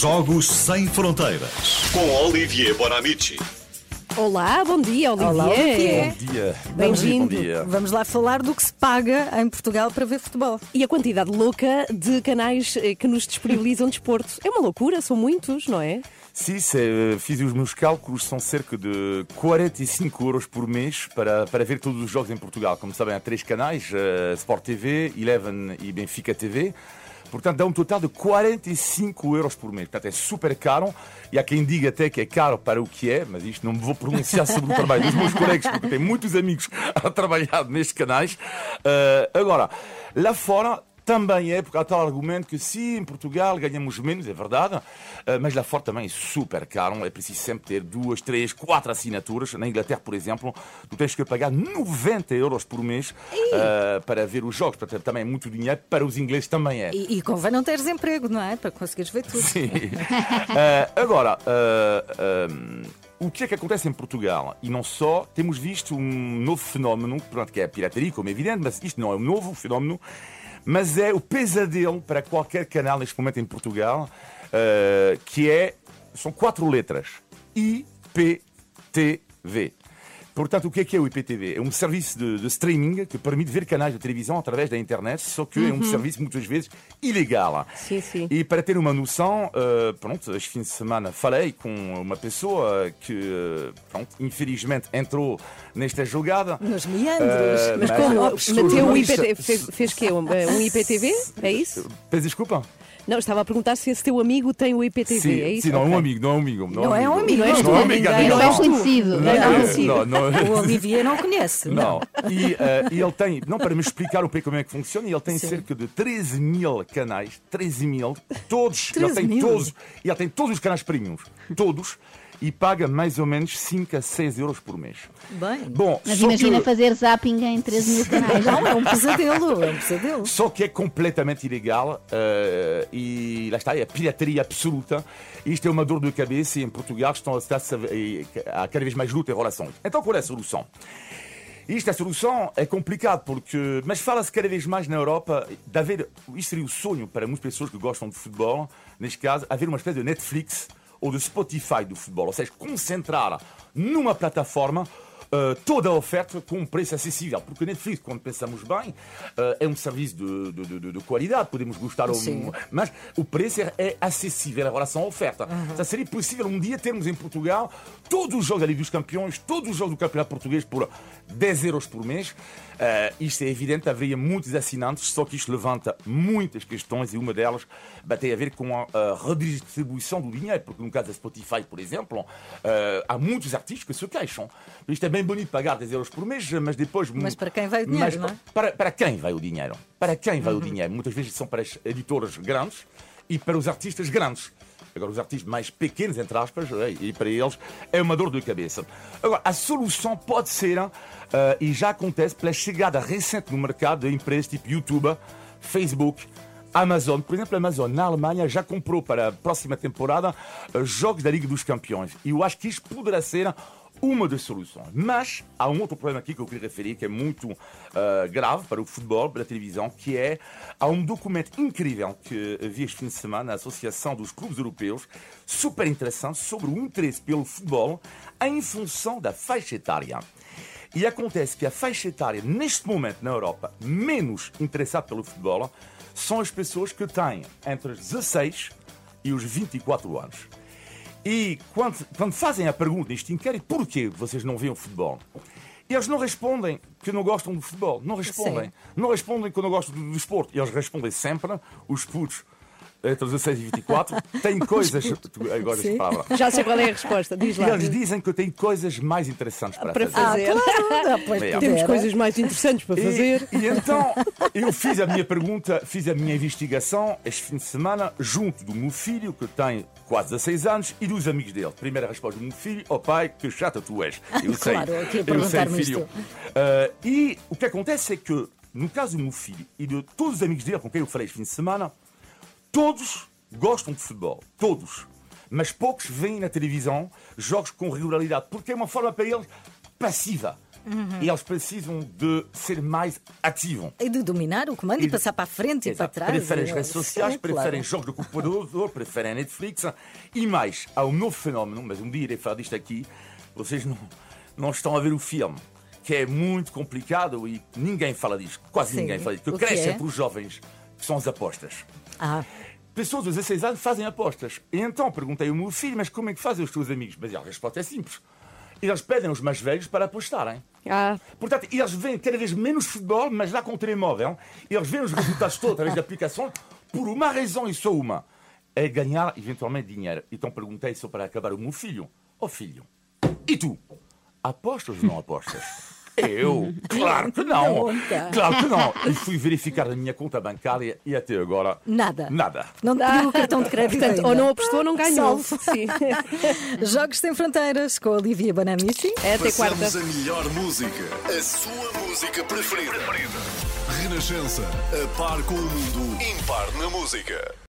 Jogos Sem Fronteiras com Olivier Bonamici. Olá, bom dia, Olivier. Olá, Olivier. Bom dia. Bem-vindo. Bom dia. Vamos lá falar do que se paga em Portugal para ver futebol. E a quantidade louca de canais eh, que nos disponibilizam desporto. É uma loucura, são muitos, não é? Sim, c'est, fiz os meus cálculos, são cerca de 45 euros por mês para, para ver todos os jogos em Portugal. Como sabem, há três canais, uh, Sport TV, Eleven e Benfica TV. Portanto, dá um total de 45 euros por mês. Portanto, é super caro. E há quem diga até que é caro para o que é, mas isto não me vou pronunciar sobre o trabalho dos meus colegas, porque tenho muitos amigos a trabalhar nestes canais. Uh, agora, lá fora, também é, porque há tal argumento que sim, em Portugal ganhamos menos, é verdade, eh, mas lá fora também é super caro, é preciso sempre ter duas, três, quatro assinaturas. Na Inglaterra, por exemplo, tu tens que pagar 90 euros por mês uh, para ver os jogos, portanto também é muito dinheiro, para os ingleses também é. E, e convém não teres emprego, não é? Para conseguires ver tudo. Sim. uh, agora, uh, o que é que acontece em Portugal? E não só, temos visto um novo fenómeno, pronto, que é a pirataria, como é evidente, mas isto não é um novo fenómeno, mas é o pesadelo para qualquer canal neste momento em Portugal, uh, que é, são quatro letras, IPTV. Portanto, o que é que é o IPTV? É um serviço de, de, streaming que permite ver canais de televisão através da internet, só que uhum. é um serviço muitas vezes ilegal. Sim, sim. E para ter uma noção, uh, pronto, este fim de semana falei com uma pessoa que, uh, pronto, infelizmente entrou nesta jogada. Nos meandros. Uh, mas, mas como? Meteu o IPTV, fez, fez que um, um IPTV? É isso? Peço desculpa? Não, estava a perguntar se esse teu amigo tem o IPTV, sim, é isso? Sim, não é um amigo, não é um amigo. Não, é um amigo, não tu, não é amigo. Não é conhecido. Não é conhecido. O Olivier não conhece. Não. E, uh, e ele tem, não para me explicar o como é que funciona, ele tem sim. cerca de 13 mil canais, 13 mil, todos, 13 ele tem mil. todos, ele tem todos os canais premiums, todos e paga mais ou menos 5 a 6 euros por mês. Bem, Bom, mas imagina que... fazer zapping em 13 mil canais. Não, é um pesadelo, é um pesadelo. Só que é completamente ilegal uh, e lá está, é pirataria absoluta. Isto é uma dor de cabeça e em Portugal estão a, a, a cada vez mais luta em relação. Então qual é a solução? Isto, a solução é complicado, porque, mas fala-se cada vez mais na Europa de haver, isto seria o sonho para muitas pessoas que gostam de futebol, neste caso, haver uma espécie de Netflix ou do Spotify do futebol, ou seja, concentrar numa plataforma Uh, toda a oferta com um preço acessível. Porque Netflix, quando pensamos bem, uh, é um serviço de, de, de, de, qualidade, podemos gostar, Sim. mas o preço é, é acessível em relação à oferta. Uhum. Então, seria possível um dia termos em Portugal todos os jogos da Liga dos Campeões, todos os jogos do Campeonato Português por 10 euros por mês. Uh, isto é evidente, haveria muitos assinantes, só que isto levanta muitas questões e uma delas tem a ver com a, a redistribuição do dinheiro, porque no caso da Spotify, por exemplo, uh, há muitos artistas que se queixam. Isto é bem bonito pagar 10 euros por mês, mas depois. Mas para quem vai o dinheiro? Mas, não é? para, para quem vai o dinheiro? Para quem vai uhum. o dinheiro? Muitas vezes são para as editoras grandes e para os artistas grandes. Agora, os artistas mais pequenos, entre aspas, e para eles é uma dor de cabeça. Agora, a solução pode ser, uh, e já acontece, pela chegada recente no mercado de empresas tipo YouTube, Facebook, Amazon, por exemplo, a Amazon na Alemanha já comprou para a próxima temporada uh, jogos da Liga dos Campeões. E eu acho que isto poderá ser uma das soluções. Mas há um outro problema aqui que eu queria referir, que é muito uh, grave para o futebol, para a televisão, que é há um documento incrível que vi este fim de semana, a Associação dos Clubes Europeus, super interessante, sobre o interesse pelo futebol em função da faixa etária. E acontece que a faixa etária, neste momento na Europa, menos interessada pelo futebol, são as pessoas que têm entre os 16 e os 24 anos. E quando, quando fazem a pergunta neste inquérito, porquê vocês não veem o futebol? Eles não respondem que não gostam do futebol. Não respondem. Sim. Não respondem que não gostam do, esporte. Eles respondem sempre, os putos entre 16 e 24, têm coisas. Agora Já sei qual é a resposta, diz lá. E eles dizem que têm coisas mais interessantes para, para fazer. fazer. Ah, claro. pois É. Temos coisas mais interessantes para fazer. E, e então eu fiz a minha pergunta, fiz a minha investigação este fim de semana, junto do meu filho, que tem quase 16 anos, e dos amigos dele. Primeira resposta do meu filho: Oh pai, que chata tu és. Eu sei. Claro, aqui a eu sei, filho. Uh, e o que acontece é que, no caso do meu filho e de todos os amigos dele com quem eu falei este fim de semana, todos gostam de futebol. Todos. Mas poucos veem na televisão jogos com regularidade, porque é uma forma para eles passiva. e eles precisam de ser mais ativos. E de dominar o comando e, passar para a frente e para Exato. trás. Preferem as e- redes sociais, Sim, claro. preferem jogos de computador, preferem Netflix. E mais, há um novo fenómeno, mas um dia irei falar disto aqui. Vocês não, não estão a ver o filme, que é muito complicado e ninguém fala disto. Quase Sim. ninguém fala disto. O cresce é? entre os jovens, que são as apostas. Ah, Pessoas de 16 anos fazem apostas. E então perguntei ao meu filho, mas como é que fazem os teus amigos? Mas a resposta é simples. Eles pedem aos mais velhos para apostarem. Ah, Portanto, eles veem cada vez menos futebol, mas lá com o telemóvel, eles veem os resultados todos através da aplicação, por uma razão e só uma: é ganhar eventualmente dinheiro. Então perguntei só para acabar o meu filho: Ó filho, e tu? Apostas ou não apostas? Eu? Claro que não! Conta. Claro que não! E fui verificar a minha conta bancária e até agora. nada. Nada. Não te pediu o cartão de crédito portanto, ainda. ou não apostou ou não ganhou. Sim. Jogos Sem Fronteiras com a Olivia Bonamici. É até quarta. Passamos a melhor música. A sua música preferida. Renascença. A par com o mundo. Impar na música.